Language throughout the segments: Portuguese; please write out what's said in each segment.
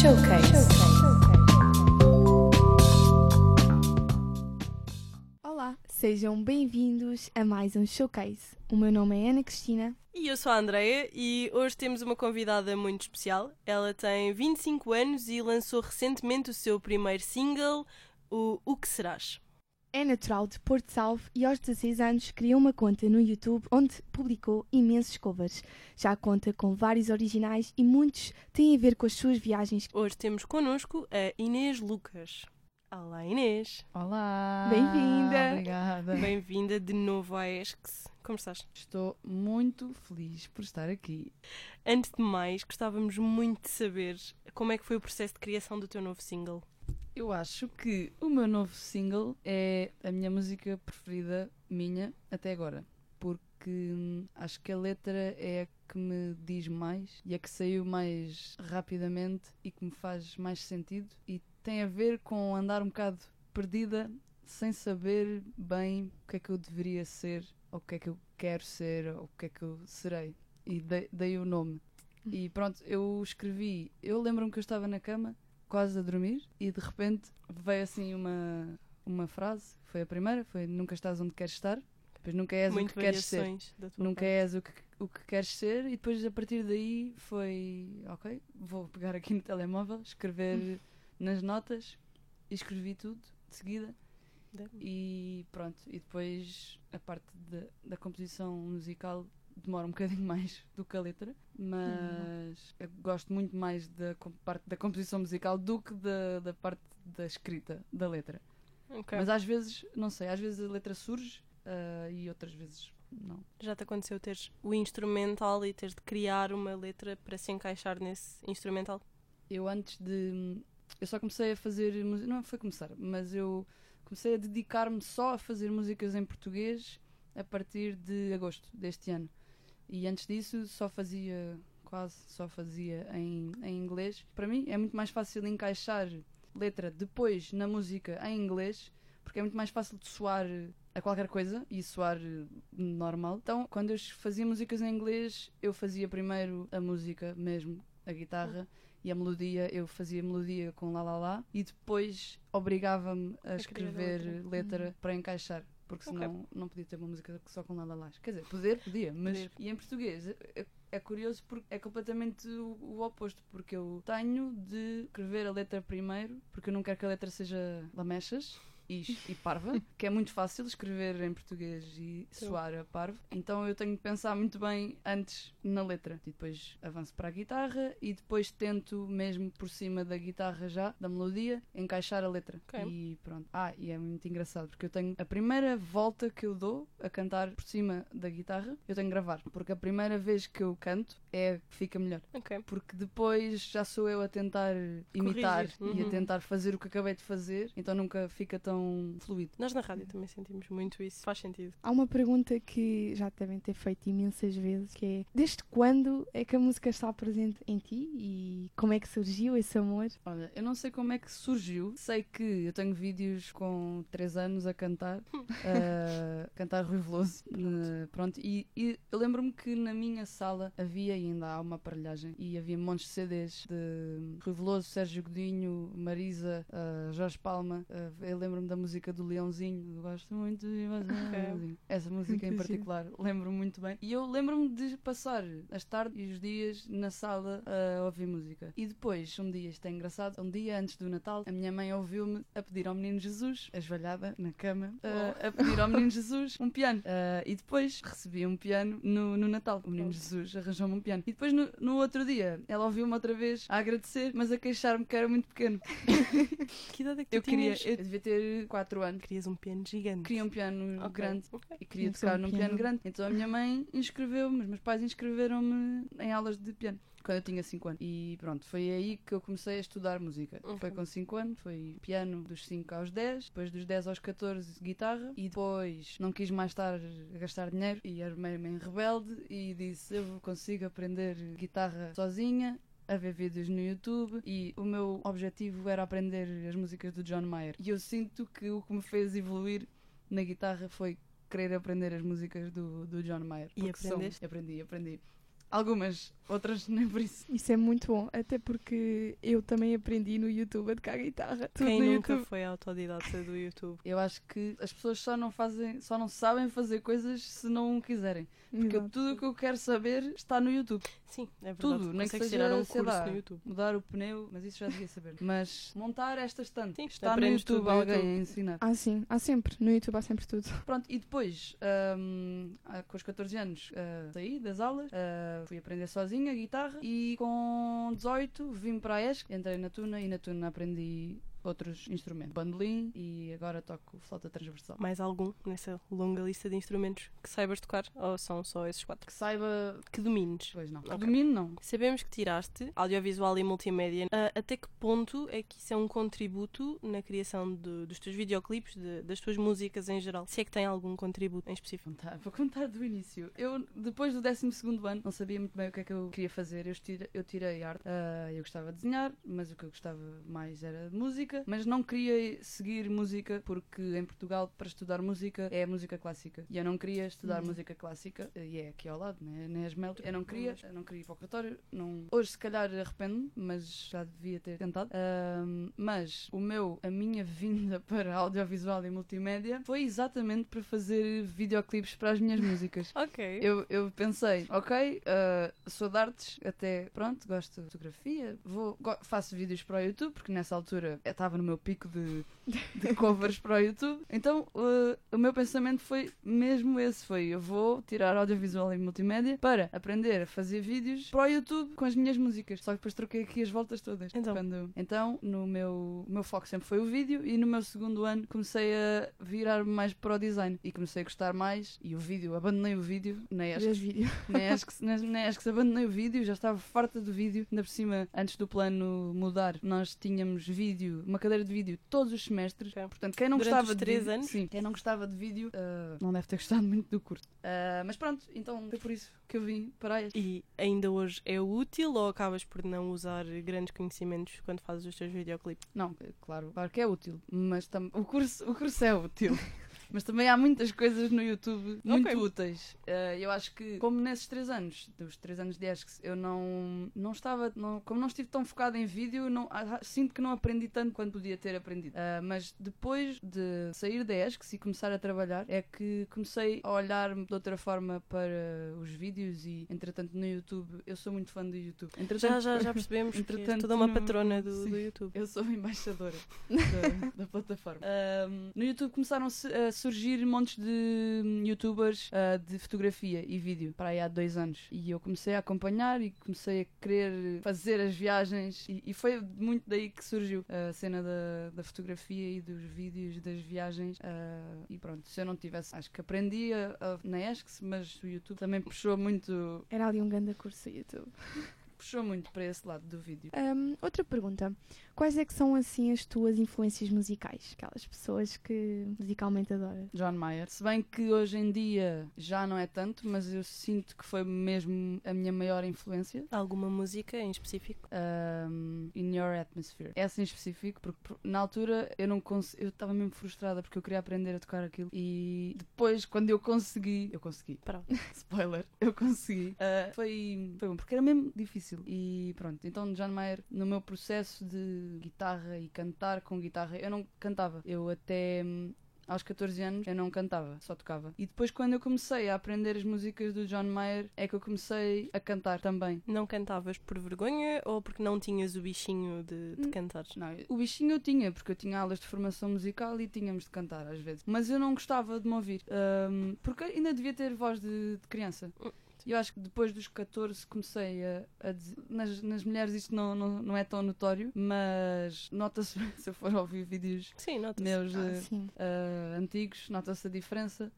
Showcase. Olá, sejam bem-vindos a mais um Showcase. O meu nome é Ana Cristina. E eu sou a Andreia e hoje temos uma convidada muito especial. Ela tem 25 anos e lançou recentemente o seu primeiro single, o O Que Serás. É natural de Porto Salvo e aos 16 anos criou uma conta no YouTube onde publicou imensos covers. Já conta com vários originais e muitos têm a ver com as suas viagens. Hoje temos connosco a Inês Lucas. Olá Inês, Olá! Bem-vinda. Obrigada! bem-vinda de novo à ESCS. Como estás? Estou muito feliz por estar aqui. Antes de mais, gostávamos muito de saber como é que foi o processo de criação do teu novo single. Eu acho que o meu novo single é a minha música preferida, minha, até agora. Porque hum, acho que a letra é a que me diz mais e a que saiu mais rapidamente e que me faz mais sentido. E tem a ver com andar um bocado perdida, sem saber bem o que é que eu deveria ser, ou o que é que eu quero ser, ou o que é que eu serei. E dei, dei o nome. E pronto, eu escrevi. Eu lembro-me que eu estava na cama quase a dormir e de repente veio assim uma, uma frase, foi a primeira, foi nunca estás onde queres estar, depois nunca és muito o que queres ser, nunca parte. és o que, o que queres ser e depois a partir daí foi, ok, vou pegar aqui no telemóvel, escrever nas notas e escrevi tudo de seguida. E pronto, e depois a parte da, da composição musical demora um bocadinho mais do que a letra, mas eu gosto muito mais da parte da composição musical do que da, da parte da escrita da letra. Ok. Mas às vezes, não sei, às vezes a letra surge ah, e outras vezes não. Já te aconteceu teres o instrumental e teres de criar uma letra para se encaixar nesse instrumental? Eu antes de. Eu só comecei a fazer. Não foi começar, mas eu comecei a dedicar-me só a fazer músicas em português a partir de agosto deste ano. E antes disso só fazia, quase só fazia em, em inglês. Para mim é muito mais fácil encaixar letra depois na música em inglês, porque é muito mais fácil de soar a qualquer coisa e soar normal. Então, quando eu fazia músicas em inglês, eu fazia primeiro a música mesmo, a guitarra, e a melodia, eu fazia melodia com lá lá lá, e depois obrigava-me a escrever letra. letra, para encaixar. Porque senão não podia ter uma música só com lá lá lá. Quer dizer, poder, podia, mas. Poder. E em português é, é curioso porque é completamente o, o oposto. Porque eu tenho de escrever a letra primeiro, porque eu não quero que a letra seja lamechas e, e parva, que é muito fácil escrever em português e soar a parvo. Então eu tenho de pensar muito bem antes na letra. E depois avanço para a guitarra e depois tento, mesmo por cima da guitarra já, da melodia, encaixar a letra. Ok. E pronto. Ah, e é muito engraçado porque eu tenho a primeira volta que eu dou a cantar por cima da guitarra, eu tenho que gravar. Porque a primeira vez que eu canto é que fica melhor. Ok. Porque depois já sou eu a tentar imitar Corrigir. e a Uhum. tentar fazer o que acabei de fazer, então nunca fica tão fluido. Nós na rádio também sentimos muito isso. Faz sentido. Há uma pergunta que já devem ter feito imensas vezes, que é desde quando é que a música está presente em ti e como é que surgiu esse amor? Olha, eu não sei como é que surgiu. Sei que eu tenho vídeos com 3 anos a cantar, a cantar Rui Veloso. eh, pronto, e, e eu lembro-me que na minha sala havia ainda há uma aparelhagem e havia montes de CDs de Rui Veloso, Sérgio Godinho, Marisa, eh, Jorge Palma. Eh, eu lembro-me da música do Leãozinho. Gosto muito de. Essa música em particular, lembro-me muito bem. E eu lembro-me de passar as tardes e os dias na sala a ouvir música. E depois, um dia, isto é engraçado, um dia antes do Natal, a minha mãe ouviu-me a pedir ao menino Jesus, ajoelhada na cama, a- a pedir ao menino Jesus um piano. Ah, e depois recebi um piano no, no Natal. O menino Jesus arranjou-me um piano. E depois, no, no outro dia, ela ouviu-me outra vez a agradecer, mas a queixar-me que era muito pequeno. Que idade é que tu Eu queria, tinhas? eu devia ter 4 anos. Querias um piano gigante. Queria um piano Ok. grande Ok. e queria tocar um num piano. piano grande. Então a minha mãe inscreveu-me, os meus pais inscreveram-me em aulas de piano. Quando eu tinha 5 anos. E pronto, foi aí que eu comecei a estudar música. Uhum. Foi com 5 anos, foi piano dos 5 aos 10, depois dos 10 aos 14 guitarra, e depois não quis mais estar a gastar dinheiro e armei-me em rebelde e disse: Eu consigo aprender guitarra sozinha. A ver vídeos no YouTube e o meu objetivo era aprender as músicas do John Mayer. E eu sinto que o que me fez evoluir na guitarra foi querer aprender as músicas do, do John Mayer. E porque são- aprendeste? Aprendi, aprendi. Algumas outras nem por isso. Isso é muito bom, até porque eu também aprendi no YouTube a tocar guitarra. Tudo Quem no nunca YouTube. foi autodidata do YouTube? Eu acho que as pessoas só não fazem, só não sabem fazer coisas se não quiserem. Porque Exato. tudo o que eu quero saber está no YouTube. Sim, é verdade. Tudo, nem que seja, tirar um curso lá, no YouTube. Mudar o pneu, mas isso já devia saber. Mas montar esta estante Sim, está no YouTube, tudo no alguém YouTube. a ensinar. Ah, sim, há sempre. No YouTube há sempre tudo. Pronto, e depois, hum, ah, com os 14 anos, ah, saí das aulas, ah, fui aprender sozinha guitarra e com 18 vim para a ESC, entrei na Tuna e na Tuna aprendi outros instrumentos, bandolim e agora toco flauta transversal. Mais algum nessa longa lista de instrumentos que saibas tocar? Ou são só esses quatro? Que saiba. Que domines? Pois não. Ok. Domino não. Sabemos que tiraste audiovisual e multimédia. Ah, até que ponto é que isso é um contributo na criação de- dos teus videoclipes, de- das tuas músicas em geral? Se é que tem algum contributo em específico? Vou contar do início. Eu, depois do 12 ano, não sabia muito bem o que é que eu queria fazer. Eu tirei, eu tirei arte. Ah, eu gostava de desenhar, mas o que eu gostava mais era de música. Mas não queria seguir música, porque em Portugal, para estudar música, é música clássica. E eu não queria estudar Uhum. música clássica, e é aqui ao lado, né? nem as Mel. Eu não queria, eu não queria ir para o. Não... Hoje, se calhar, arrependo mas já devia ter tentado. Ahm, mas o meu, a minha vinda para audiovisual e multimédia foi exatamente para fazer videoclipes para as minhas músicas. Ok. Eu, eu pensei, ok, ah, sou de artes, até pronto, gosto de fotografia, vou, faço vídeos para o YouTube, porque nessa altura eu estava no meu pico de, de covers para o YouTube. Então ah, o meu pensamento foi mesmo esse: foi eu vou tirar audiovisual e multimédia para aprender a fazer vídeos para o YouTube com as minhas músicas. Só que depois troquei aqui as voltas todas. Então. Quando- então no meu, o meu foco sempre foi o vídeo, e no meu segundo ano comecei a virar mais para o design e comecei a gostar mais. E o vídeo, abandonei o vídeo, nem acho vídeo. nem acho, que, nem, nem acho que se abandonei o vídeo, já estava farta do vídeo. Ainda por cima, antes do plano mudar, nós tínhamos vídeo, uma cadeira de vídeo todos os semestres. Ok. Portanto, quem não Durante gostava os de vídeo, anos? sim, quem não gostava de vídeo, ah, não deve ter gostado muito do curso. Ah, mas pronto, então foi por isso que eu vim para este. E ainda hoje é útil ou acabas por não usar grandes conhecimentos quando fazes os teus videoclipes? Não, claro, claro que é útil, mas o, curso, o curso é útil. Mas também há muitas coisas no YouTube muito Ok. úteis. Eh, eu acho que, como nesses três anos, dos três anos de ESCS, eu não, não estava, não- como não estive tão focada em vídeo, não, ah, sinto que não aprendi tanto quanto podia ter aprendido. Eh, mas depois de sair da ESCS e começar a trabalhar, é que comecei a olhar de outra forma para os vídeos e, entretanto, no YouTube, eu sou muito fã do YouTube. Já, Entretanto, já, já percebemos que és Entretanto, toda uma patrona do, Sim. do YouTube. eu sou a embaixadora da, da plataforma. No YouTube começaram a su- a surgir montes de youtubers ah, de fotografia e vídeo para aí há dois anos. E eu comecei a acompanhar e comecei a querer fazer as viagens. E, e foi muito daí que surgiu a cena da, da fotografia e dos vídeos das viagens. ah, e pronto, se eu não tivesse, acho que aprendi a, a- na ESCS, mas o YouTube também puxou muito, Era ali um grande curso YouTube. puxou muito para esse lado do vídeo. Hum, outra pergunta. Quais é que são, assim, as tuas influências musicais? Aquelas pessoas que musicalmente adoras. John Mayer. Se bem que hoje em dia já não é tanto, mas eu sinto que foi mesmo a minha maior influência. Alguma música em específico? Um, in Your Atmosphere. Essa em específico, porque por- na altura eu não cons- eu estava mesmo frustrada porque eu queria aprender a tocar aquilo. E depois, quando eu consegui, eu consegui. Pronto. Spoiler, eu consegui. Uh, foi, foi bom, porque era mesmo difícil. E pronto, então John Mayer, no meu processo de guitarra e cantar com guitarra, eu não cantava. Eu até. hum, Aos 14 anos eu não cantava, só tocava. E depois, quando eu comecei a aprender as músicas do John Mayer, é que eu comecei a cantar também. Não cantavas por vergonha ou porque não tinhas o bichinho de, de Hum. cantar? Não, o bichinho eu tinha, porque eu tinha aulas de formação musical e tínhamos de cantar às vezes. Mas eu não gostava de me ouvir, hum, porque ainda devia ter voz de, de criança. Eu acho que depois dos 14 comecei a, a dizer. Nas, nas mulheres isto não, não, não é tão notório, mas nota-se se eu for ouvir vídeos Sim, nota-se. meus Ah, sim. ah, antigos, nota-se a diferença.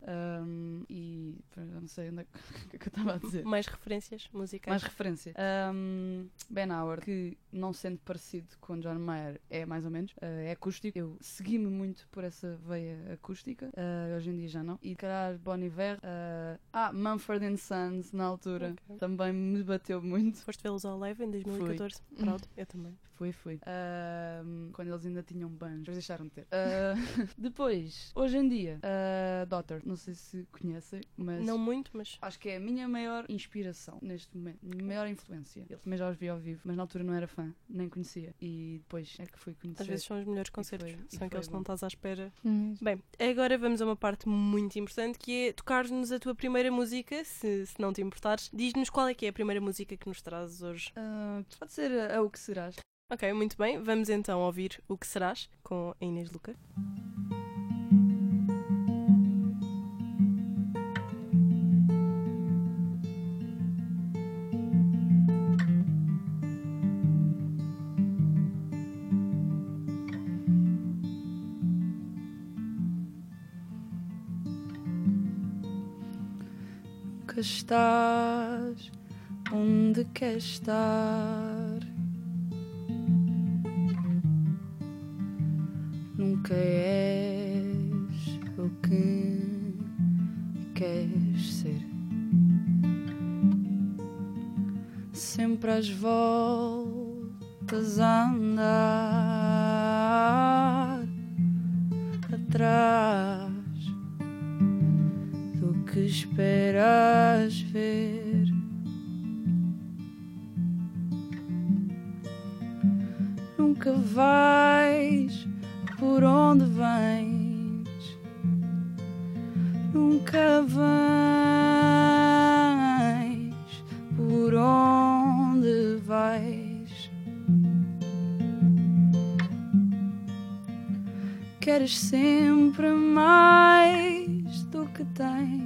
hum, e não sei onde é que, o que é que eu estava a dizer. Mais referências musicais? Mais referência. Um, ben Howard, que não sendo parecido com John Mayer, é mais ou menos, uh, é acústico. Eu segui-me muito por essa veia acústica, uh, hoje em dia já não. E calhar Bon Iver, uh, ah, Mumford and Sons, na altura. Ok. Também me bateu muito. Foste vê-los ao live em 2014. Pronto, eu também. Fui, fui. Ahm, quando eles ainda tinham banjos, depois deixaram de ter. Ah, depois, hoje em dia, a Daughter, não sei se conhecem, mas Não muito, mas acho que é a minha maior inspiração neste momento, minha maior influência. Eu também já os vi ao vivo, mas na altura não era fã, nem conhecia. E depois é que fui conhecer. às vezes são os melhores concertos. foi- São aqueles que não estás à espera. Bem, agora vamos a uma parte muito importante que é tocar-nos a tua primeira música, se, se não te importares. Diz-nos qual é que é a primeira música que nos trazes hoje. Ah, pode ser a, a O Que Serás. Ok, muito bem. Vamos então ouvir O Que Serás com a Inês Luca. Nunca estás onde queres estar. Nunca és o que queres ser. Sempre às voltas a andar vais por onde vens, nunca vens por onde vais. Queres sempre mais do que tens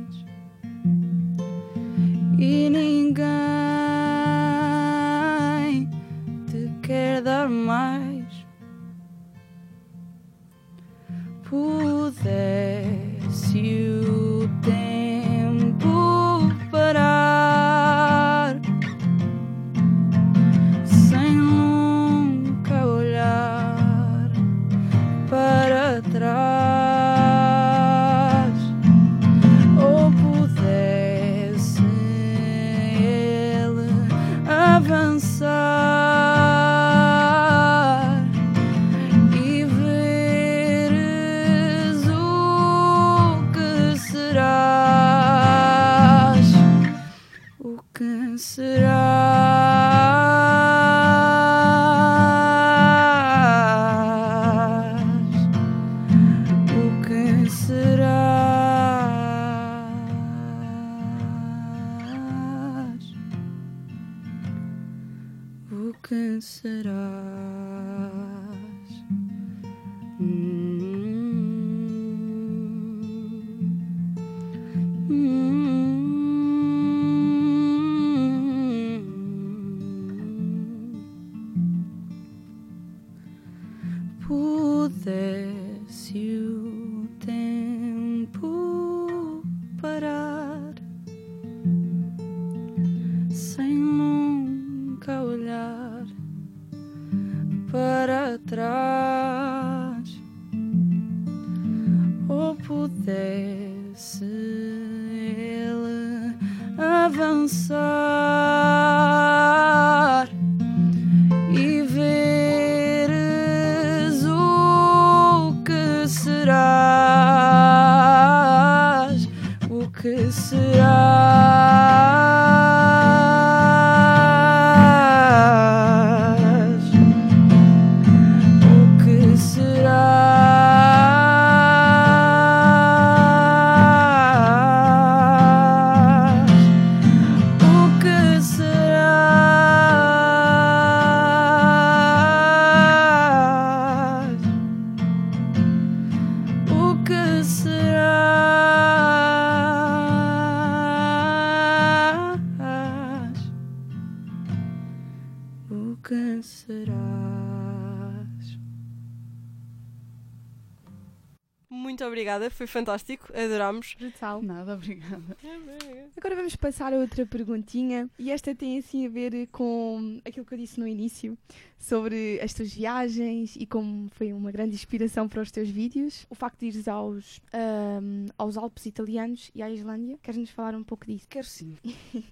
foi fantástico, adorámos. Brutal. Nada, obrigada. Agora vamos passar a outra perguntinha e esta tem assim a ver com aquilo que eu disse no início sobre as tuas viagens e como foi uma grande inspiração para os teus vídeos. O facto de ires aos, ahm, aos Alpes italianos e à Islândia. Queres-nos falar um pouco disso? Quero sim.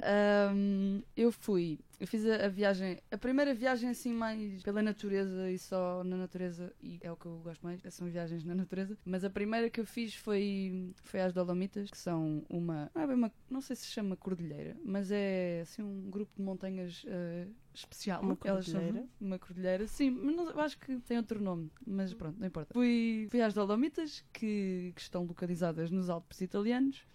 Ahm, eu fui, eu fiz a, a viagem, a primeira viagem assim mais pela natureza e só na natureza, e é o que eu gosto mais, são viagens na natureza. Mas a primeira que eu fiz foi, foi às Dolomitas, que são uma, não é uma, não sei se chama cordilheira, mas é assim um grupo de montanhas ah, especial. Uma Elas são- cordilheira? uma cordilheira, sim, mas não- eu acho que tem outro nome, mas pronto, não importa. Fui, fui às Dolomitas, que, que estão localizadas nos Alpes italianos.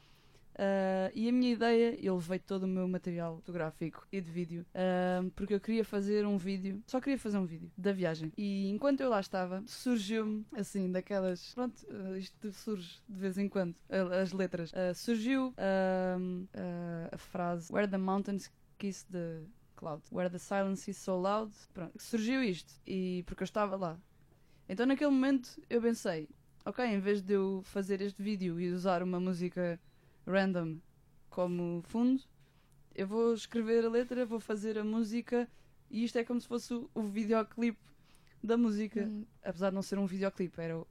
Ah, e a minha ideia, eu levei todo o meu material fotográfico e de vídeo, ah, porque eu queria fazer um vídeo, só queria fazer um vídeo da viagem. E enquanto eu lá estava, surgiu-me, assim, daquelas. Pronto, ah, isto surge de vez em quando, as letras. Surgiu a frase Where the mountains kiss the cloud. Where the silence is so loud. Pronto, surgiu isto. E porque eu estava lá. Então naquele momento eu pensei, ok, em vez de eu fazer este vídeo e usar uma música random como fundo, eu vou escrever a letra, vou fazer a música e isto é como se fosse o, o videoclipe da música. Hum, Apesar de não ser um videoclipe, era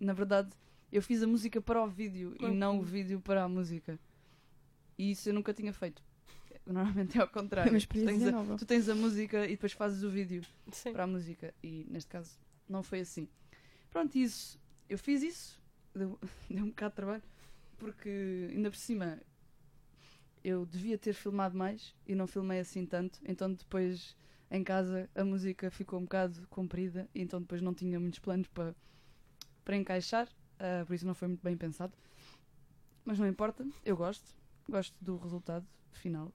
na verdade eu fiz a música para o vídeo e não o vídeo para a música. E isso eu nunca tinha feito. Normalmente é ao é contrário. uma Tu tens, a, tu tens a música e depois fazes o vídeo Sim. para a música. E neste caso não foi assim. Pronto, isso. Eu fiz isso. Deu, deu um bocado de trabalho. Porque ainda por cima eu devia ter filmado mais e não filmei assim tanto. Então depois em casa a música ficou um bocado comprida. Então depois não tinha muitos planos para, para encaixar. ah, por isso não foi muito bem pensado. Mas não importa, eu gosto. Gosto do resultado final.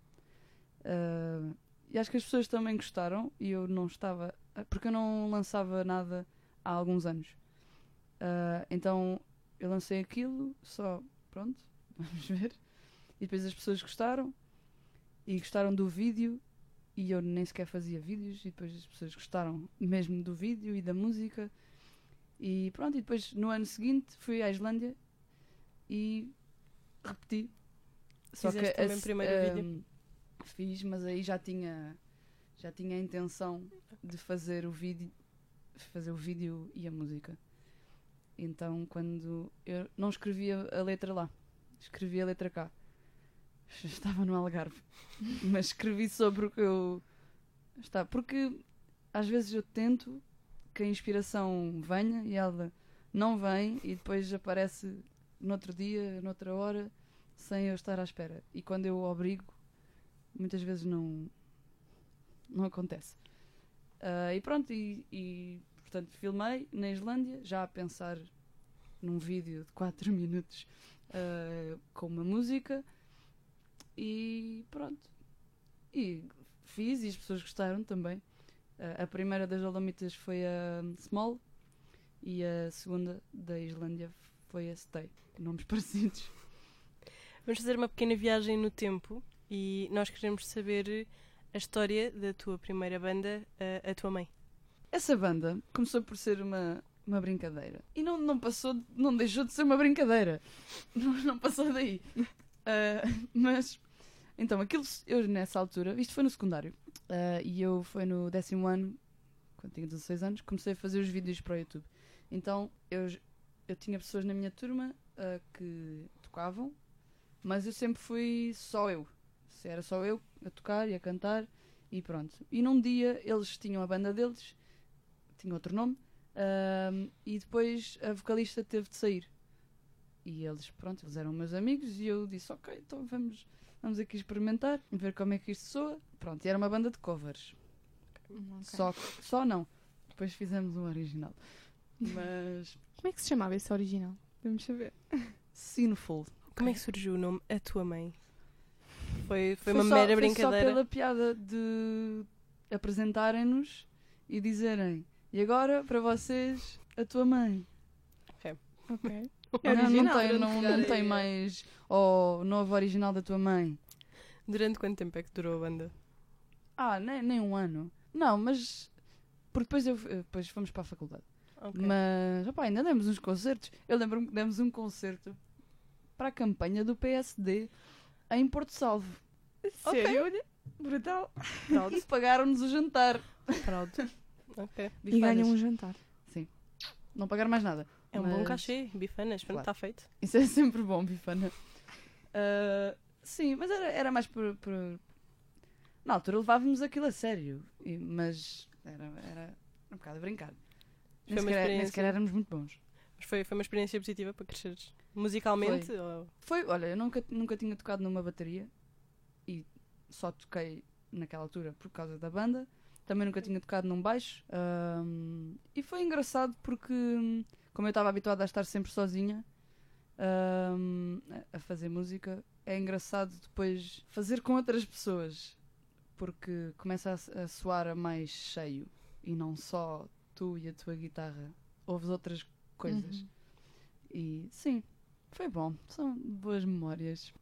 Ah, e acho que as pessoas também gostaram e eu não estava. Porque eu não lançava nada há alguns anos. Ah, então eu lancei aquilo, só pronto, vamos ver. E depois as pessoas gostaram e gostaram do vídeo e eu nem sequer fazia vídeos e depois as pessoas gostaram mesmo do vídeo e da música. E pronto, e depois no ano seguinte fui à Islândia e repeti. Só Fizeste que também primeiro vídeo? hum, Fiz, mas aí já tinha já tinha a intenção de fazer o vídeo fazer o vídeo e a música. Então quando eu não escrevia a letra lá, escrevi a letra cá. Estava no Algarve, mas escrevi sobre o que eu está porque às vezes eu tento que a inspiração venha e ela não vem e depois aparece no outro dia, noutra hora, sem eu estar à espera. E quando eu obrigo, muitas vezes não não acontece. Ah, e pronto, e, e, portanto filmei na Islândia, já a pensar num vídeo de 4 minutos ah, com uma música e pronto. E fiz e as pessoas gostaram também. Ah, a primeira das Dolomitas foi a Small e a segunda da Islândia foi a Stay. Nomes parecidos. Vamos fazer uma pequena viagem no tempo e nós queremos saber a história da tua primeira banda, a, a tua mãe. Essa banda começou por ser uma, uma brincadeira. E não, não passou, não deixou de ser uma brincadeira. Não, não passou daí. Ah, mas, então, aquilo, eu nessa altura, isto foi no secundário, ah, e eu foi no décimo ano, quando tinha 16 anos, comecei a fazer os vídeos para o YouTube. Então, eu, eu tinha pessoas na minha turma ah, que tocavam, mas eu sempre fui só eu. Era só eu a tocar e a cantar e pronto. E num dia eles tinham a banda deles, tinha outro nome, ahm, e depois a vocalista teve de sair. E eles, pronto, eles eram meus amigos e eu disse, ok, então vamos, vamos aqui experimentar, ver como é que isto soa. Pronto, e era uma banda de covers. Hum, ok. Só, só não. Depois fizemos um original. Mas Como é que se chamava esse original? Vamos saber. Sinful. Como é que surgiu o nome A Tua Mãe? Foi, foi, Foi uma só- mera foi brincadeira. só pela piada de apresentarem-nos e dizerem e agora para vocês a tua mãe. Ok. É não, não tem, não, não tem mais o novo original da tua mãe. Durante quanto tempo é que durou a banda? Ah, nem, nem um ano. Não, mas porque depois, eu, depois fomos para a faculdade. Ok. Mas, opá, ainda demos uns concertos. Eu lembro-me que demos um concerto para a campanha do PSD em Porto Salvo. Sério? Olha, Brutal. Proud. E pagaram-nos o jantar. Proud. Ok. E ganham um jantar. Não pagaram mais nada. É um bom Mas- cachê, bifanas, pronto, Claro. está feito. Isso é sempre bom, bifana. Ah, sim, mas era, era mais por, por- Na altura levávamos aquilo a sério. E- mas era, era um bocado a brincar. Foi Nem uma sequer, nem sequer éramos muito bons. Mas foi, foi uma experiência positiva para cresceres musicalmente? Ou... Foi, olha, eu nunca, nunca tinha tocado numa bateria e só toquei naquela altura por causa da banda. Também nunca tinha tocado num baixo. ahm, e foi engraçado porque, como eu estava habituada a estar sempre sozinha ahm, a- fazer música, é engraçado depois fazer com outras pessoas porque começa a soar a mais cheio e não só tu e a tua guitarra. Ouves outras coisas. Uhum. E sim, foi bom. São boas memórias.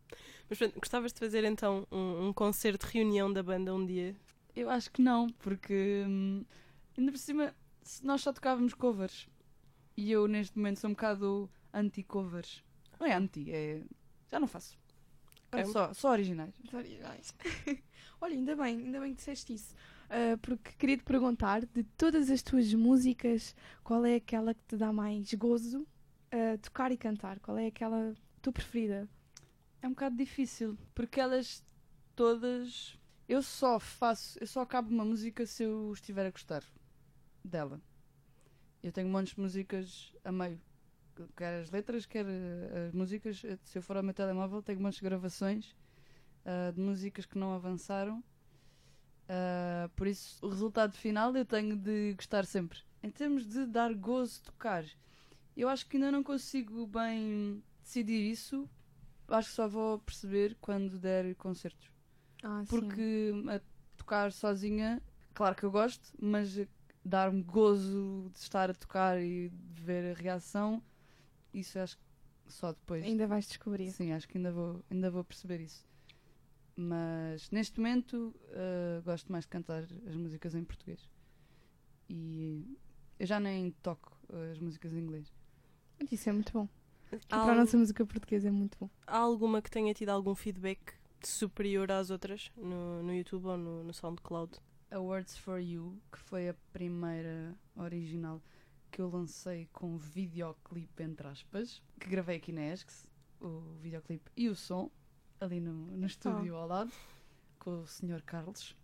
Mas pronto, gostavas de fazer então um, um concerto de reunião da banda um dia? Eu acho que não, porque hum, ainda por cima nós só tocávamos covers. E eu neste momento sou um bocado anti-covers. Não é anti, é. Já não faço. É só, só originais. Originais. Olha, ainda bem, ainda bem que disseste isso. Ah, porque queria te perguntar, de todas as tuas músicas, qual é aquela que te dá mais gozo a tocar e cantar? Qual é aquela tua preferida? É um bocado difícil, porque elas todas. Eu só faço. Eu só acabo uma música se eu estiver a gostar dela. Eu tenho montes de músicas a meio. Quer as letras, quer eh, as músicas. Eh, Se eu for ao meu telemóvel, tenho montes de gravações ah, de músicas que não avançaram. Ah, por isso, o resultado final eu tenho de gostar sempre. Em termos de dar gozo de tocar, eu acho que ainda não consigo bem decidir isso acho que só vou perceber quando der concertos. Ah, Porque a tocar sozinha, claro que eu gosto, mas dar-me gozo de estar a tocar e de ver a reação, isso acho que só depois. Ainda vais descobrir. Sim, acho que ainda vou, ainda vou perceber isso. Mas neste momento uh, gosto mais de cantar as músicas em português. E eu já nem toco as músicas em inglês. Isso é muito bom. E Há, para a nossa música portuguesa é muito bom. há alguma que tenha tido algum feedback superior às outras no, no YouTube ou no, no SoundCloud? A Words for You, que foi a primeira original que eu lancei com videoclipe, entre aspas, que gravei aqui na ESCS, o videoclipe e o som, ali no, no estúdio ao lado, com o Sr. Carlos.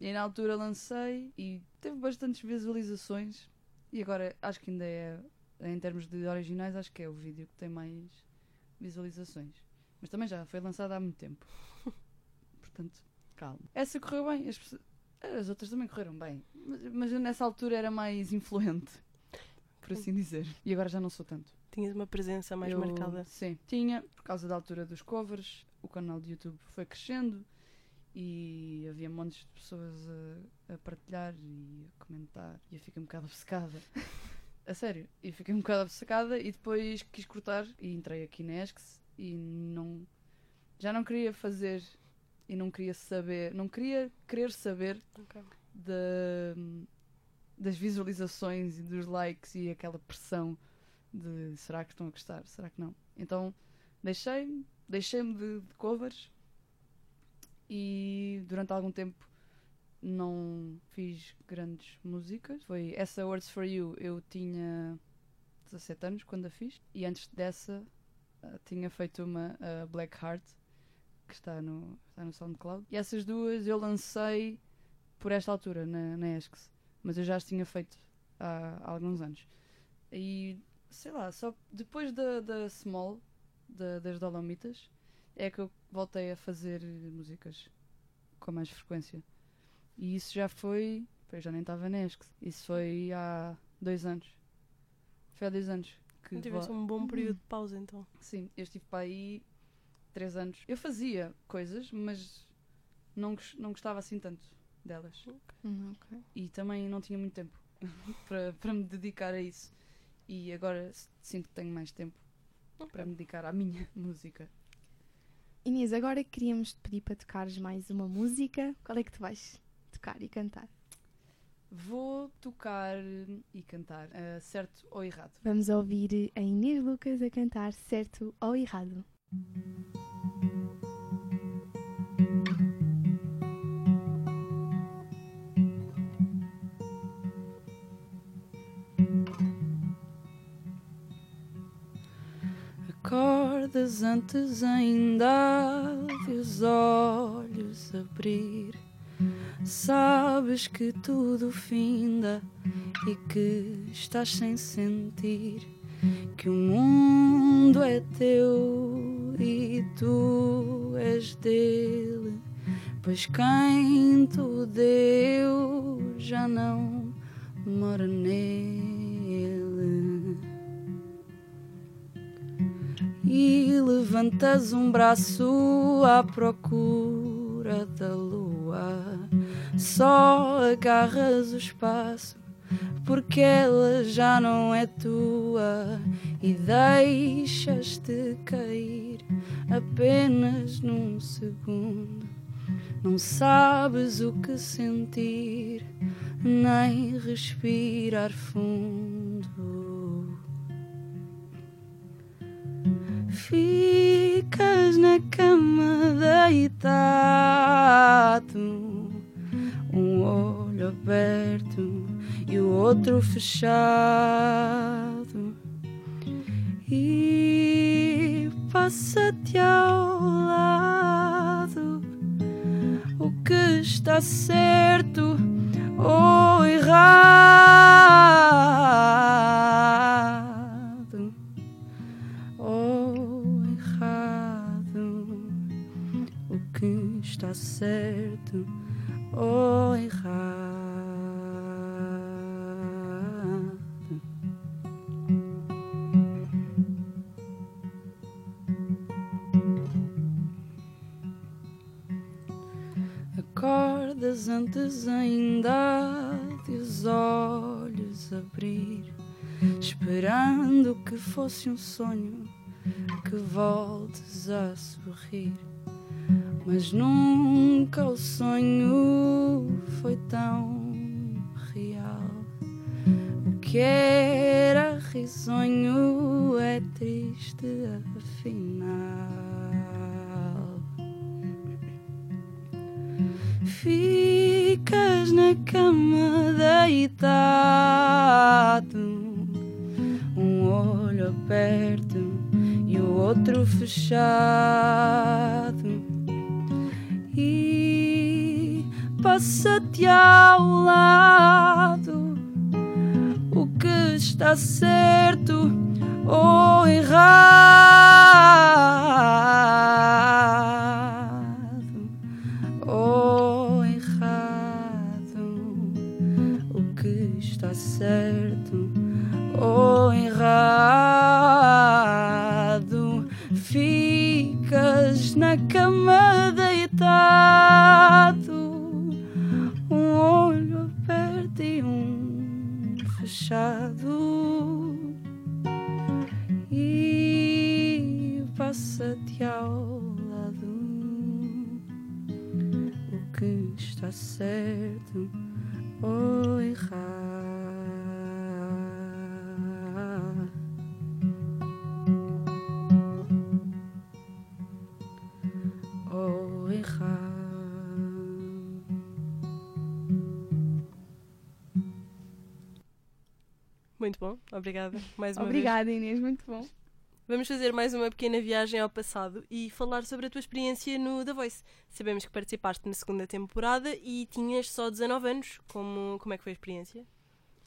E na altura lancei e teve bastantes visualizações. E agora acho que ainda é, em termos de originais, acho que é o vídeo que tem mais visualizações. Mas também já foi lançado há muito tempo. Portanto, calma. Essa correu bem. As, pessoas- as outras também correram bem. Mas, mas eu nessa altura era mais influente, por assim dizer. E agora já não sou tanto. Tinhas uma presença mais Eu- marcada? Sim, tinha, por causa da altura dos covers, o canal de YouTube foi crescendo e havia montes de pessoas a, a partilhar e a comentar e eu fiquei um bocado obcecada. a sério, e fiquei um bocado obcecada e depois quis cortar e entrei aqui na ESCS e não já não queria fazer e não queria saber, não queria querer saber Ok. da- das visualizações e dos likes e aquela pressão de será que estão a gostar, será que não? Então deixei-me, deixei-me de, de covers e durante algum tempo não fiz grandes músicas. Foi essa Words for You, eu tinha 17 anos quando a fiz e antes dessa tinha feito uma a Black Heart que está no, está no SoundCloud e essas duas eu lancei por esta altura na, na mas eu já as tinha feito há, há alguns anos. E sei lá, só depois da, da Small, da- das Dolomitas, é que eu voltei a fazer músicas com mais frequência. E isso já foi. Eu já nem estava na ESCS. Isso foi há dois anos. Foi há dois anos que. Tiveste vo- um bom período de pausa então. Sim, eu estive para aí três anos. Eu fazia coisas, mas não, não gostava assim tanto delas. Hum, ok. E também não tinha muito tempo para, para me dedicar a isso. E agora sinto que tenho mais tempo para me dedicar à minha música. Inês, agora queríamos te pedir para tocares mais uma música. Qual é que tu vais tocar e cantar? Vou tocar e cantar, uh, certo ou errado. Vamos ouvir a Inês Lucas a cantar certo ou errado. Acordas antes ainda de os olhos abrir Sabes que tudo finda e que estás sem sentir que o mundo é teu e tu és dele, pois quem tu deu já não mora nele. E levantas um braço à procura da lua só agarras o espaço porque ela já não é tua e deixas-te cair apenas num segundo. Não sabes o que sentir, nem respirar fundo. Ficas na cama deitado um olho aberto e o outro fechado. E passa-te ao lado o que está certo ou fosse um sonho que voltes a sorrir mas nunca o sonho foi tão real. O que era risonho é triste afinal. Ficas na cama deitado, um olho aberto e o outro fechado. E passa-te ao lado o que está certo ou errado. Ou errado o que está certo ou errado obrigada. Mais uma Obrigada, vez. Inês, muito bom. Vamos fazer mais uma pequena viagem ao passado e falar sobre a tua experiência no The Voice. Sabemos que participaste na segunda temporada e tinhas só 19 anos. Como, como é que foi a experiência?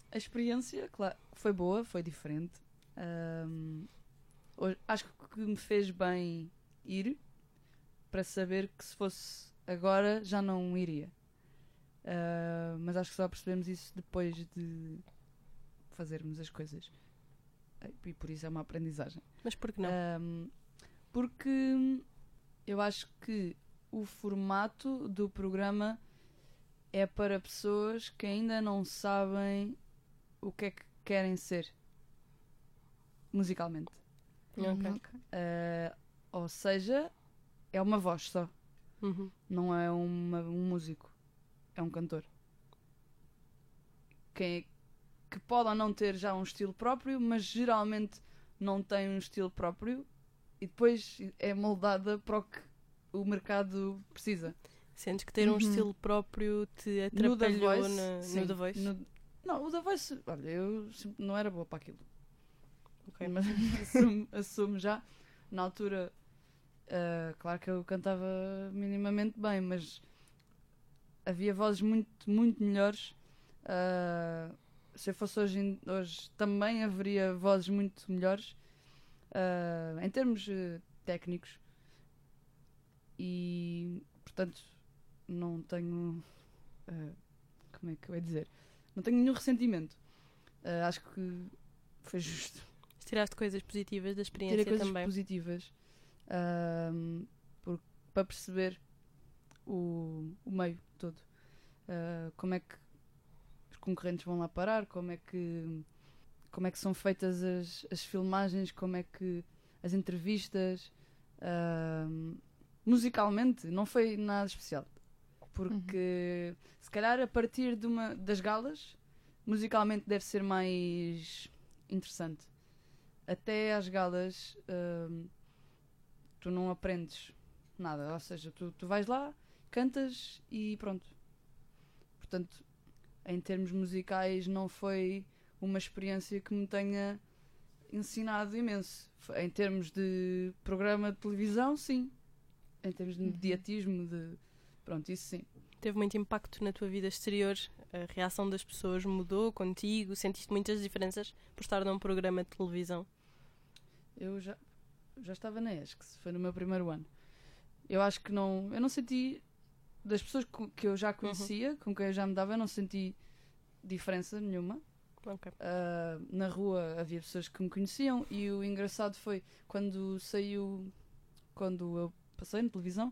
A experiência, claro, foi boa, foi diferente. Um, acho que me fez bem ir para saber que se fosse agora já não iria. Uh, mas acho que só percebemos isso depois de fazermos as coisas. E por isso é uma aprendizagem. Mas por que não? Um, porque eu acho que o formato do programa é para pessoas que ainda não sabem o que é que querem ser musicalmente. Okay. Uh, ou seja, é uma voz só. Uhum. Não é uma, um músico. É um cantor. quem é que pode ou não ter já um estilo próprio, mas geralmente não tem um estilo próprio e depois é moldada para o que o mercado precisa. Sentes que ter um Uhum. estilo próprio te No The atrapalhou Voice, na- sim, no The Voice? no- não, o The Voice, olha, eu não era boa para aquilo. Ok. Mas assumo, assumo já. Na altura, ah, claro que eu cantava minimamente bem, mas havia vozes muito, muito melhores. Ah, se eu fosse hoje, hoje também haveria vozes muito melhores ah, em termos eh, técnicos. E portanto não tenho ah, como é que eu ia dizer? Não tenho nenhum ressentimento. Ah, acho que foi justo Tiraste coisas positivas da tirei experiência coisas também. positivas por- para perceber o, o meio todo. Como é que concorrentes vão lá parar, como é que, como é que são feitas as, as filmagens, como é que as entrevistas. ahm, musicalmente, não foi nada especial. Porque se calhar a partir de uma, das galas, musicalmente deve ser mais interessante até às galas hum, tu não aprendes nada. Ou seja, tu, tu vais lá, cantas e pronto. Portanto, em termos musicais, não foi uma experiência que me tenha ensinado imenso. Em termos de programa de televisão, sim. Em termos de Uhum. mediatismo, de. Pronto, isso sim. Teve muito impacto na tua vida exterior? A reação das pessoas mudou contigo? Sentiste muitas diferenças por estar num programa de televisão? Eu já, já estava na ESC, foi no meu primeiro ano. Eu acho que não. Eu não senti. Das pessoas que eu já conhecia, com quem eu já me dava, eu não senti diferença nenhuma. Ok. Ah, na rua havia pessoas que me conheciam e o engraçado foi quando saiu. Quando eu passei na televisão,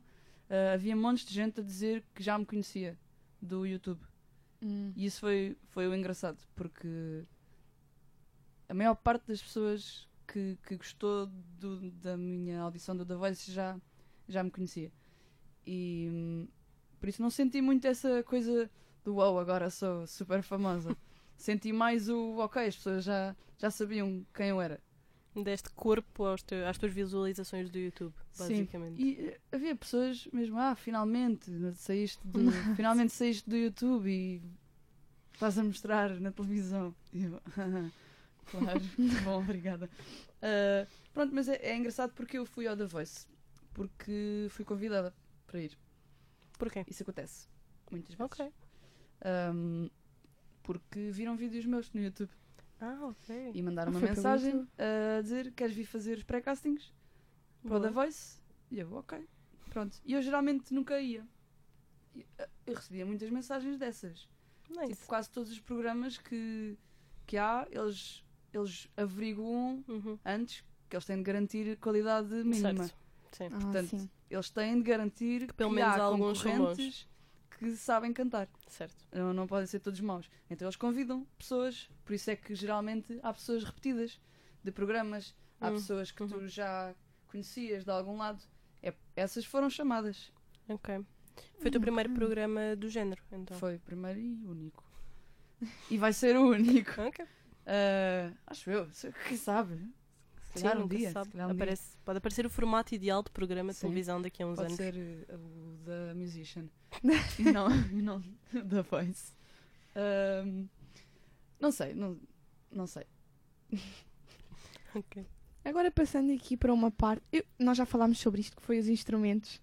ah, havia montes de gente a dizer que já me conhecia do YouTube. Hum. E isso foi, foi o engraçado, porque a maior parte das pessoas que, que gostou do- da minha audição do The Voice já, já me conhecia. E hum, por isso não senti muito essa coisa do wow, agora sou super famosa. senti mais o ok, as pessoas já, já sabiam quem eu era. Deste corpo aos às tuas visualizações do YouTube, Sim. basicamente. E eh, havia pessoas mesmo, ah, finalmente saíste do, finalmente saíste do YouTube e estás a mostrar na televisão. E eu, claro, bom, obrigada. Ah, pronto, mas é, é engraçado porque eu fui ao The Voice, porque fui convidada para ir. Porquê? Isso acontece muitas vezes. Ok. Ahm, porque viram vídeos meus no YouTube Ah, ok. e mandaram Ah, uma mensagem a dizer queres vir fazer os pré-castings para o The Voice? E eu, ok, pronto. E eu geralmente nunca ia. Eh, Eu recebia muitas mensagens dessas. Nice. Tipo, quase todos os programas que, que há, eles, eles averiguam Uhum. antes que eles têm de garantir qualidade mínima. Certo. Sim. Ah, Portanto, sim. Eles têm de garantir que, pelo menos há alguns concorrentes que sabem cantar. Certo. Não, não podem ser todos maus. Então eles convidam pessoas, por isso é que geralmente há pessoas repetidas de programas, há Hum, pessoas que uhum. tu já conhecias de algum lado. É, essas foram chamadas. Ok. Foi o teu primeiro programa do género, então. Foi o primeiro e único. E vai ser o único. Ok. Ah, acho eu. Quem sabe? Se Sim, calhar um dia. sabe. calhar um dia. Aparece- pode aparecer o formato ideal de programa de Sim. televisão daqui a uns Pode anos. ser eh, o da Musician. e não, não da Voice. Ahm, não sei, não, não sei. Ok. Agora passando aqui para uma parte, eu- nós já falámos sobre isto, que foi os instrumentos.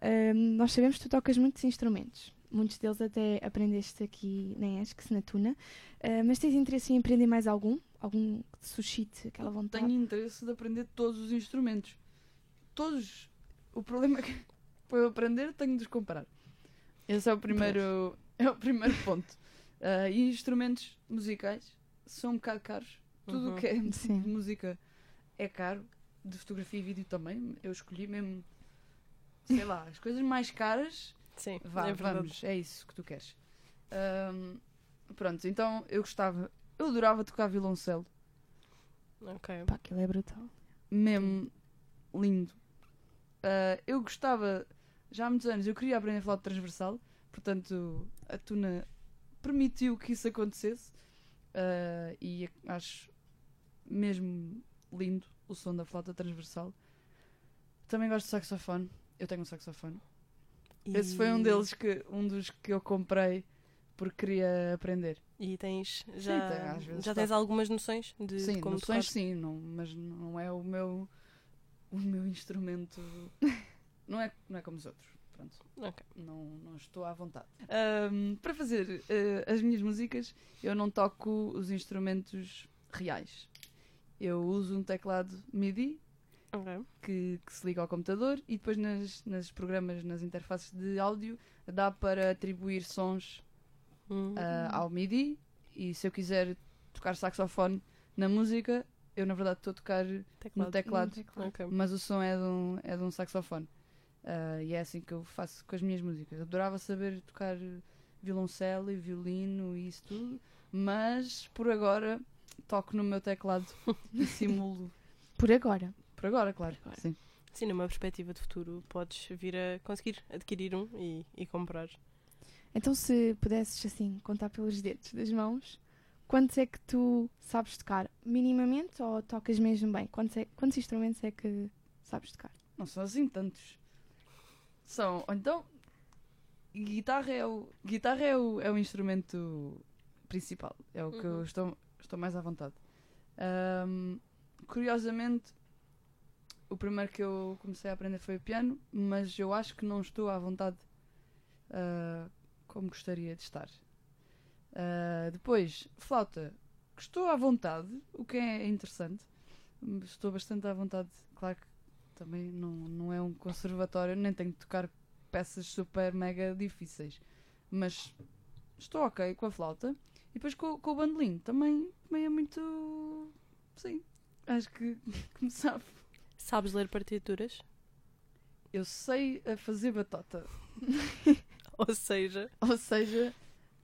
Ahm, nós sabemos que tu tocas muitos instrumentos. Muitos deles até aprendeste aqui na ESC, na Tuna. Ah, mas tens interesse em aprender mais algum? Algum que te suscite aquela vontade? Tenho interesse de aprender todos os instrumentos. Todos. O problema é que para eu aprender tenho de os comparar. Esse é o primeiro, é o primeiro ponto. Ah, e instrumentos musicais são um bocado caros. Tudo o Uhum. que é de Sim. música é caro. De fotografia e vídeo também. Eu escolhi mesmo, sei lá, as coisas mais caras Sim, Vá, é vamos, é isso que tu queres. Ahm, pronto, então eu gostava, eu adorava tocar violoncelo, Ok. Pá, aquilo é brutal. mesmo lindo. Ah, eu gostava, já há muitos anos, eu queria aprender a flauta transversal, portanto a tuna permitiu que isso acontecesse uh, e acho mesmo lindo o som da flauta transversal. Também gosto de saxofone. Eu tenho um saxofone. E... Esse foi um deles que um dos que eu comprei porque queria aprender. E tens já, tem, às vezes já tá. tens algumas noções de, sim, de como noções sim, não, mas não é o meu o meu instrumento. não é não é como os outros. Pronto. Ok. Não, não estou à vontade. Ahm, para fazer eh, as minhas músicas, eu não toco os instrumentos reais. Eu uso um teclado MIDI Ok. que, que se liga ao computador e depois nas, nas programas, nas interfaces de áudio, dá para atribuir sons Hum. ah, ao MIDI e se eu quiser tocar saxofone na música, eu na verdade estou a tocar no teclado, Ok. mas o som é de um, é de um saxofone. Ah, e é assim que eu faço com as minhas músicas. Eu adorava saber tocar violoncelo e violino e isso tudo, mas por agora toco no meu teclado e simulo. Por agora. Por agora, claro. Por agora. Sim. Sim, numa perspectiva de futuro, podes vir a conseguir adquirir um e, e comprar. Então, se pudesses, assim, contar pelos dedos das mãos, quantos é que tu sabes tocar? Minimamente ou tocas mesmo bem? Quantos, é- quantos instrumentos é que sabes tocar? Não são assim tantos. São, então, guitarra é o, guitarra é o, é o instrumento principal. É o que eu Uhum. estou, estou mais à vontade. Ahm, curiosamente, o primeiro que eu comecei a aprender foi o piano, mas eu acho que não estou à vontade ah, como gostaria de estar. Ah, depois, flauta. Estou à vontade, o que é interessante. Estou bastante à vontade. Claro que também não, não é um conservatório, nem tenho de tocar peças super mega difíceis. Mas estou ok com a flauta. E depois com, com o bandolim também, também é muito. Sim, acho que, que me sabe. Sabes ler partituras? Eu sei a fazer batota. Ou seja, Ou seja,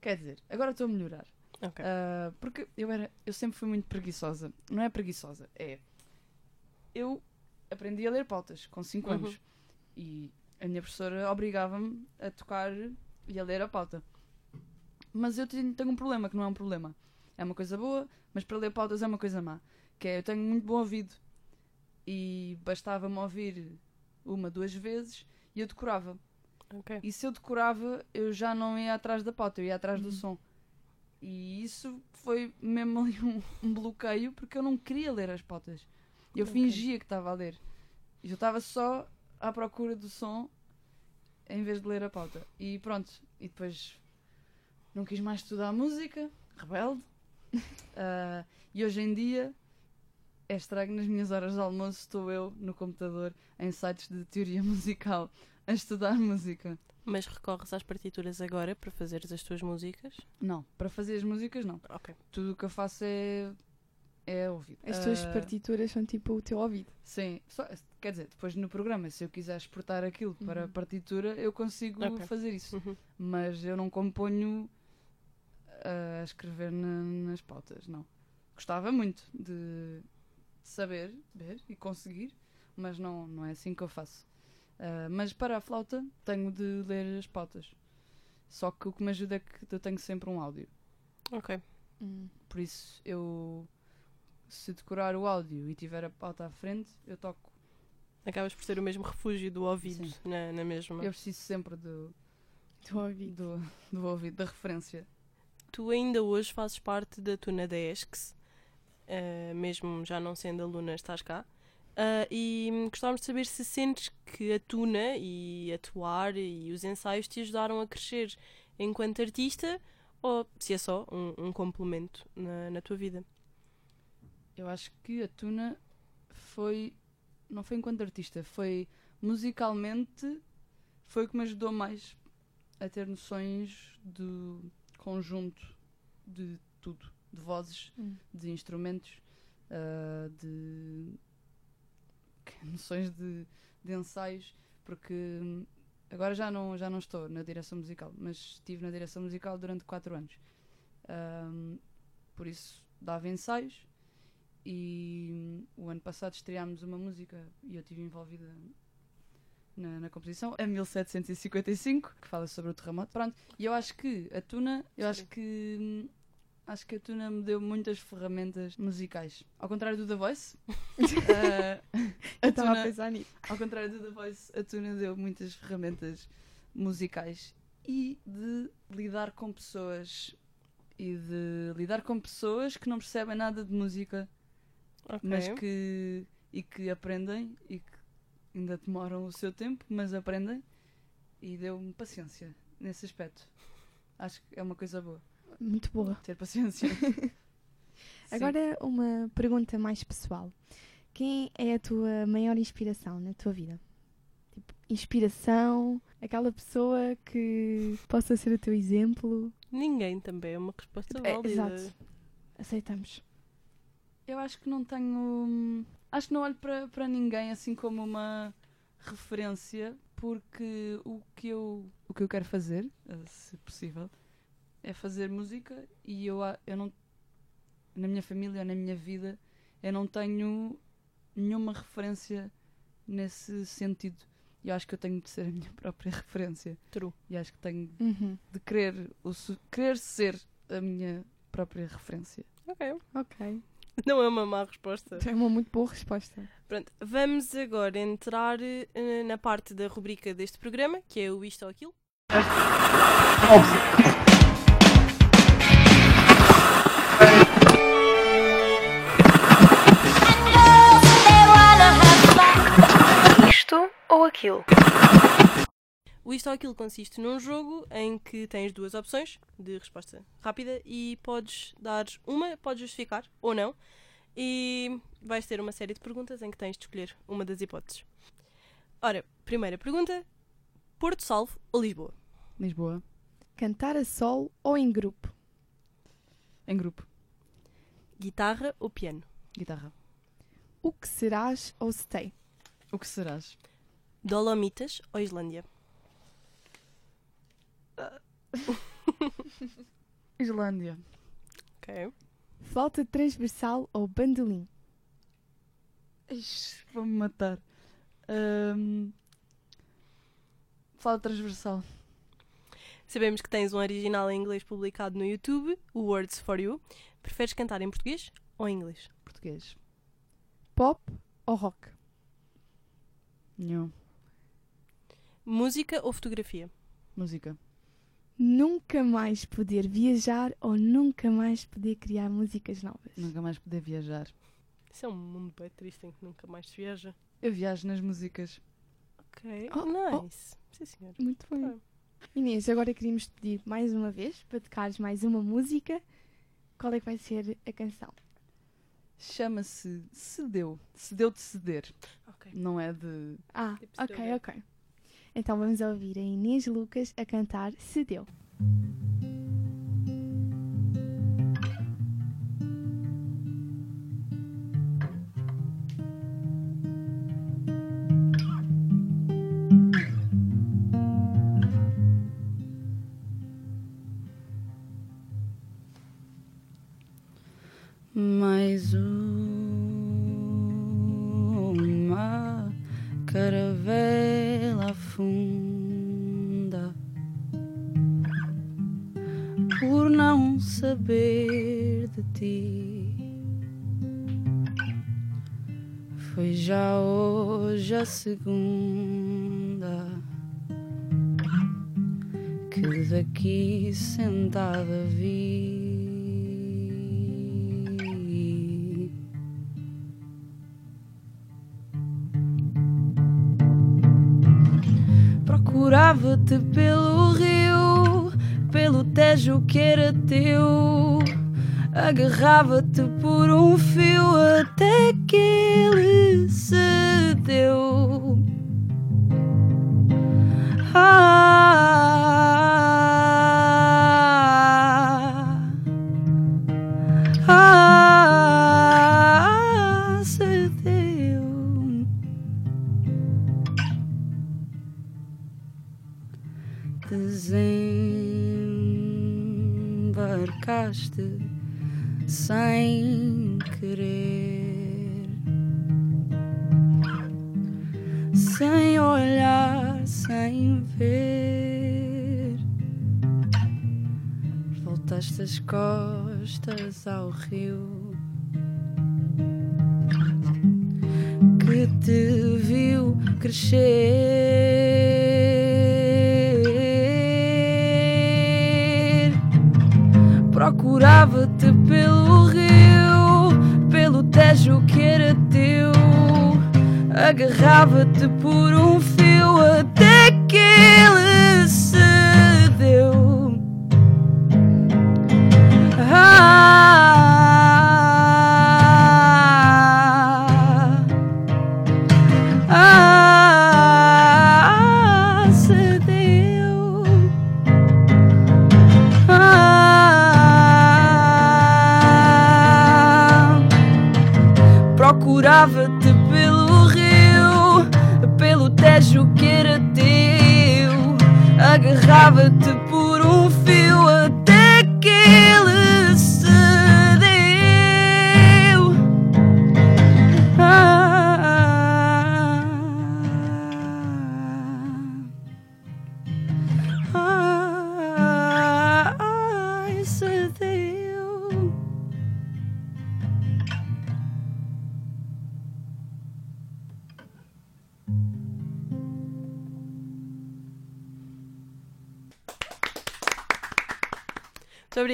quer dizer, agora estou a melhorar. ok. Ah, porque eu era, eu sempre fui muito preguiçosa. Não é preguiçosa, é. Eu aprendi a ler pautas com 5 Uhum. anos e a minha professora obrigava-me a tocar e a ler a pauta. Mas eu tenho, tenho um problema que não é um problema. É uma coisa boa, mas para ler pautas é uma coisa má. Que é eu tenho muito bom ouvido e bastava-me ouvir uma, duas vezes e eu decorava. Ok. E se eu decorava, eu já não ia atrás da pauta, eu ia atrás do Uhum. som. E isso foi mesmo ali um, um bloqueio, porque eu não queria ler as pautas. Eu Ok. fingia que estava a ler. E eu estava só à procura do som em vez de ler a pauta. E pronto. E depois não quis mais estudar música, rebelde. Ah, e hoje em dia é estranho, nas minhas horas de almoço estou eu no computador em sites de teoria musical a estudar música. Mas recorres às partituras agora para fazeres as tuas músicas? Não, para fazer as músicas não. Ok. Tudo o que eu faço é é ouvido. As tuas Ah, partituras são tipo o teu ouvido. Sim, só, quer dizer, depois no programa, se eu quiser exportar aquilo para Uhum. partitura, eu consigo Ok. fazer isso. Uhum. Mas eu não componho a escrever na- nas pautas, não. Gostava muito de saber, ver e conseguir, mas não, não é assim que eu faço. Ah, mas para a flauta tenho de ler as pautas. Só que o que me ajuda é que eu tenho sempre um áudio. Ok. Por isso eu se decorar o áudio e tiver a pauta à frente, eu toco. Acabas por ser o mesmo refúgio do ouvido Sim. na, na mesma. Eu preciso sempre do, Do ouvido. do, do ouvido, da referência. Tu ainda hoje fazes parte da Tuna da ESCS, eh, mesmo já não sendo aluna, estás cá. Ah, e gostávamos de saber se sentes que a Tuna e atuar e os ensaios te ajudaram a crescer enquanto artista ou se é só um, um complemento na, na tua vida. Eu acho que a Tuna foi. Não foi enquanto artista, foi musicalmente. Foi o que me ajudou mais a ter noções do conjunto de tudo. De vozes, Hum. de instrumentos, ah, de. Noções de, de ensaios, porque hum, agora já não, já não estou na direção musical, mas estive na direção musical durante 4 anos. Ahm, por isso dava ensaios e hum, o ano passado estreámos uma música e eu estive envolvida na, na composição, a 1755, que fala sobre o terremoto. Pronto, e eu acho que a Tuna, eu acho Sim. que hum, acho que a Tuna me deu muitas ferramentas musicais. Ao contrário do The Voice, Eu a estava a Tuna- pensar nisso. ao contrário do The Voice, a Tuna deu muitas ferramentas musicais e de lidar com pessoas e de lidar com pessoas que não percebem nada de música, Ok. mas que e que aprendem e que ainda demoram o seu tempo, mas aprendem e deu-me paciência nesse aspecto. Acho que é uma coisa boa Muito boa. ter paciência. Agora uma pergunta mais pessoal. Quem é a tua maior inspiração na tua vida? Tipo, inspiração, aquela pessoa que possa ser o teu exemplo. Ninguém também é uma resposta É, válida. exato. Aceitamos. Eu acho que não tenho. Acho que não olho para, para ninguém assim como uma referência, porque o que eu, o que eu quero fazer, eh, se possível, é fazer música e eu, eu não. Na minha família, na minha vida, eu não tenho nenhuma referência nesse sentido. E eu acho que eu tenho de ser a minha própria referência. True. E acho que tenho Uhum. de querer, o querer ser a minha própria referência. Ok. Ok. Não é uma má resposta. É uma muito boa resposta. Pronto, vamos agora entrar eh, na parte da rubrica deste programa, que é o Isto ou Aquilo. O Isto ou Aquilo consiste num jogo em que tens duas opções de resposta rápida e podes dar uma, podes justificar ou não, e vais ter uma série de perguntas em que tens de escolher uma das hipóteses. Ora, primeira pergunta: Porto Salvo ou Lisboa? Lisboa, Cantar a sol ou em grupo? em grupo, Guitarra ou piano? guitarra. O que serás ou stay? O que serás? Dolomitas ou Islândia? Islândia. Ok. Flauta transversal ou bandolim? Vou-me matar. Fala transversal. Sabemos que tens um original em inglês publicado no YouTube, o Words for You. Preferes cantar em português ou em inglês? Português. Pop ou rock? Nenhum. Música ou fotografia? Música. Nunca mais poder viajar ou nunca mais poder criar músicas novas? Nunca mais poder viajar. Isso é um mundo bem triste em que nunca mais se viaja. Eu viajo nas músicas. Ok. Oh, nice. Sim, senhor. Muito bem. Ah. Inês, agora queríamos te pedir mais uma vez para tocares mais uma música. Qual é que vai ser a canção? Chama-se Cedeu. Cedeu de ceder. Ok. Não é de. Ah, Tipo ok, ok. Então vamos ouvir a Inês Lucas a cantar Se Deu. Segunda que daqui sentada vi. Procurava-te pelo rio, pelo tejo que era teu. Agarrava-te as costas ao rio que te viu crescer. Procurava-te pelo rio, pelo tejo que era teu. Agarrava-te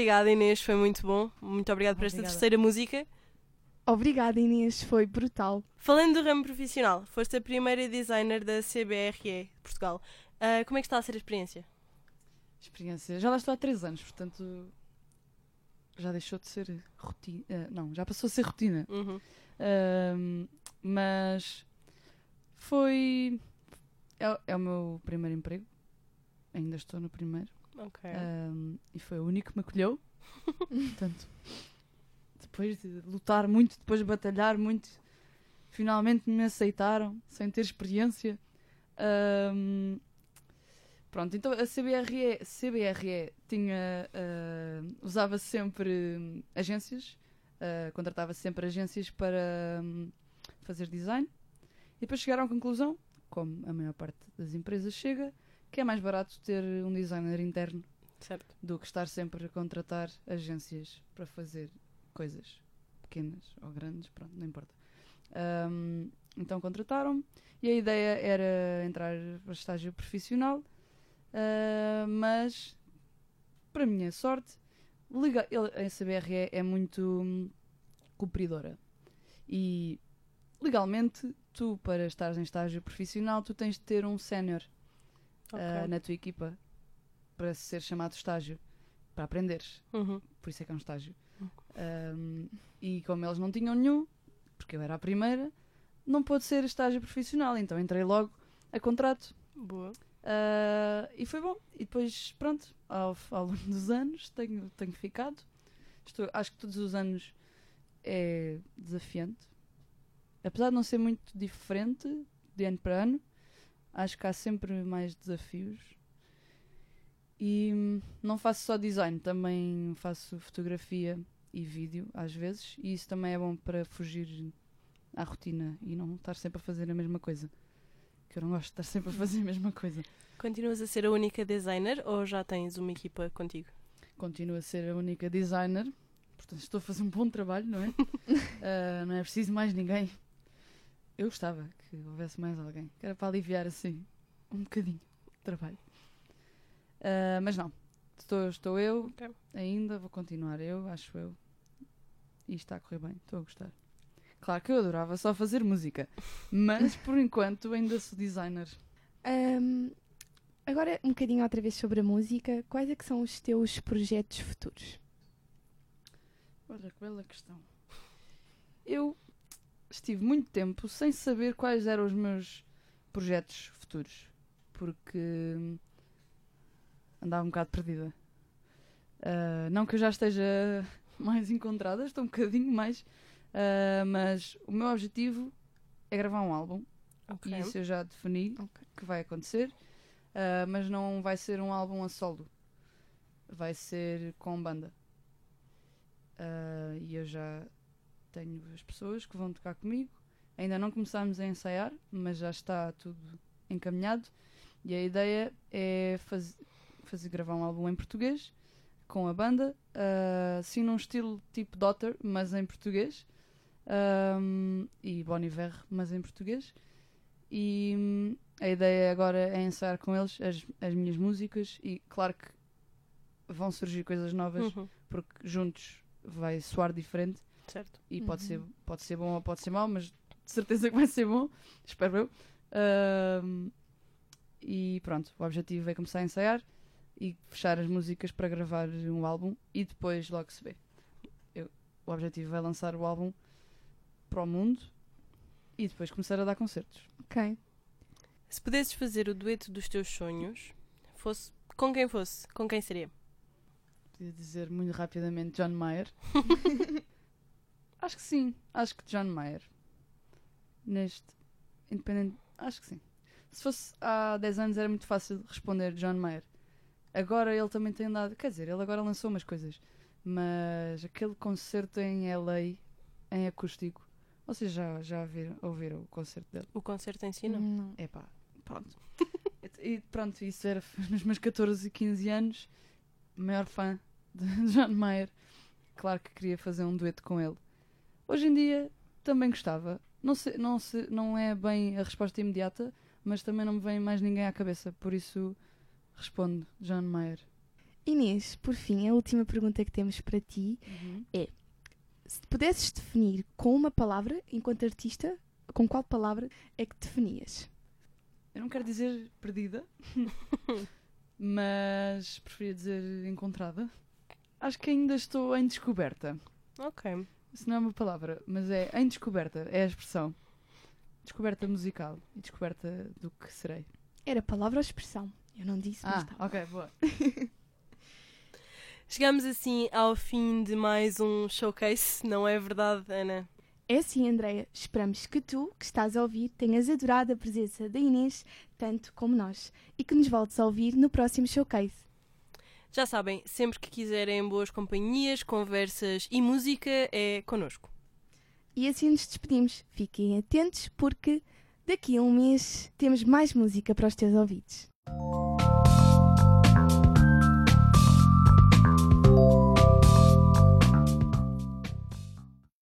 obrigada, Inês, foi muito bom. Muito obrigada por esta Obrigada. terceira música. Obrigada, Inês, foi brutal. Falando do ramo profissional, foste a primeira designer da CBRE Portugal. Ah, como é que está a ser a experiência? Experiência. Já lá estou há 3 anos, portanto. Já deixou de ser rotina. eh, não, já passou a ser rotina. Uhum. Mas foi. É, é o meu primeiro emprego. Ainda estou no primeiro. Ok. Ahm, e foi o único que me acolheu. Portanto, depois de lutar muito, depois de batalhar muito, finalmente me aceitaram, sem ter experiência. Ahm, pronto, então a CBRE, CBRE tinha, ah, usava sempre agências, ah, contratava sempre agências para hum, fazer design. E depois chegaram à conclusão, como a maior parte das empresas chega, que é mais barato ter um designer interno Certo. do que estar sempre a contratar agências para fazer coisas pequenas ou grandes, pronto, não importa. Ahm, então contrataram-me e a ideia era entrar para estágio profissional, ah, mas para minha sorte, lega- ele- a CBRE é muito hum, cumpridora e legalmente tu para estares em estágio profissional tu tens de ter um sénior Ok. ah, na tua equipa para ser chamado estágio, para aprenderes. Uhum. Por isso é que é um estágio. Ahm, e como eles não tinham nenhum, porque eu era a primeira, não pôde ser estágio profissional. Então entrei logo a contrato. Boa. Ah, e foi bom. E depois, pronto, ao, ao longo dos anos tenho, tenho ficado. Estou, acho que todos os anos é desafiante. Apesar de não ser muito diferente de ano para ano, acho que há sempre mais desafios. E hum, não faço só design, também faço fotografia e vídeo às vezes. E isso também é bom para fugir à rotina e não estar sempre a fazer a mesma coisa. Que eu não gosto de estar sempre a fazer a mesma coisa. Continuas a ser a única designer ou já tens uma equipa contigo? Continuo a ser a única designer, portanto estou a fazer um bom trabalho, não é? Ah, não é preciso mais ninguém. Eu gostava que houvesse mais alguém, que era para aliviar assim um bocadinho de trabalho. Ah, mas não, estou, estou eu Ok. ainda, vou continuar eu, acho eu. E está a correr bem, estou a gostar. Claro que eu adorava só fazer música, mas por enquanto ainda sou designer. Ahm, agora, um bocadinho outra vez sobre a música. Quais é que são os teus projetos futuros? Olha que bela questão. Eu estive muito tempo sem saber quais eram os meus projetos futuros, porque hum, andava um bocado perdida. Ah, não que eu já esteja mais encontrada, estou um bocadinho mais, ah, mas o meu objetivo é gravar um álbum Ok. e isso eu já defini Ok. que vai acontecer, ah, mas não vai ser um álbum a solo, vai ser com banda. E eu já tenho as pessoas que vão tocar comigo. Ainda não começámos a ensaiar, mas já está tudo encaminhado. E a ideia é faz, fazer gravar um álbum em português com a banda, uh, assim num estilo tipo Daughter, mas em português. Um, e Bon Iver, mas em português. E hum, a ideia agora é ensaiar com eles as, as minhas músicas e claro que vão surgir coisas novas Uhum, porque juntos vai soar diferente Certo. e pode, ser, Uhum. pode ser bom ou pode ser mau, mas de certeza que vai ser bom, espero eu. E pronto, o objetivo é começar a ensaiar e fechar as músicas para gravar um álbum e depois logo se vê. Eu- o objetivo é lançar o álbum para o mundo e depois começar a dar concertos. Ok. Se pudesses fazer o dueto dos teus sonhos, fosse com quem fosse, com quem seria? Podia dizer muito rapidamente John Mayer. acho que sim, acho que John Mayer. Neste Independent, acho que sim. Se fosse há 10 anos era muito fácil responder John Mayer. Agora ele também tem andado, quer dizer, ele agora lançou umas coisas, mas aquele concerto em LA em acústico, vocês já, já viram, ouviram o concerto dele? O concerto em si, não? Não. Epá, pronto. e pronto, isso era nos meus 14 e 15 anos, maior fã de John Mayer. Claro que queria fazer um dueto com ele. Hoje em dia também gostava. Não, sei, não, sei, não é bem a resposta imediata, mas também não me vem mais ninguém à cabeça, por isso respondo John Mayer. Inês, por fim, a última pergunta que temos para ti. Se te pudesses definir com uma palavra, enquanto artista, com qual palavra é que definias? Eu não quero dizer perdida, mas preferia dizer encontrada. Acho que ainda estou em descoberta. Ok. Isso não é uma palavra, mas é em descoberta, é a expressão. Descoberta musical e descoberta do que serei. Era palavra ou expressão? Eu não disse, mas Ah, tá. ok, boa. Chegamos assim ao fim de mais um showcase, não é verdade, Ana? É assim, Andreia. Esperamos que tu, que estás a ouvir, tenhas adorado a presença da Inês, tanto como nós, e que nos voltes a ouvir no próximo showcase. Já sabem, sempre que quiserem boas companhias, conversas e música, é connosco. E assim nos despedimos. Fiquem atentos porque daqui a um mês temos mais música para os teus ouvidos.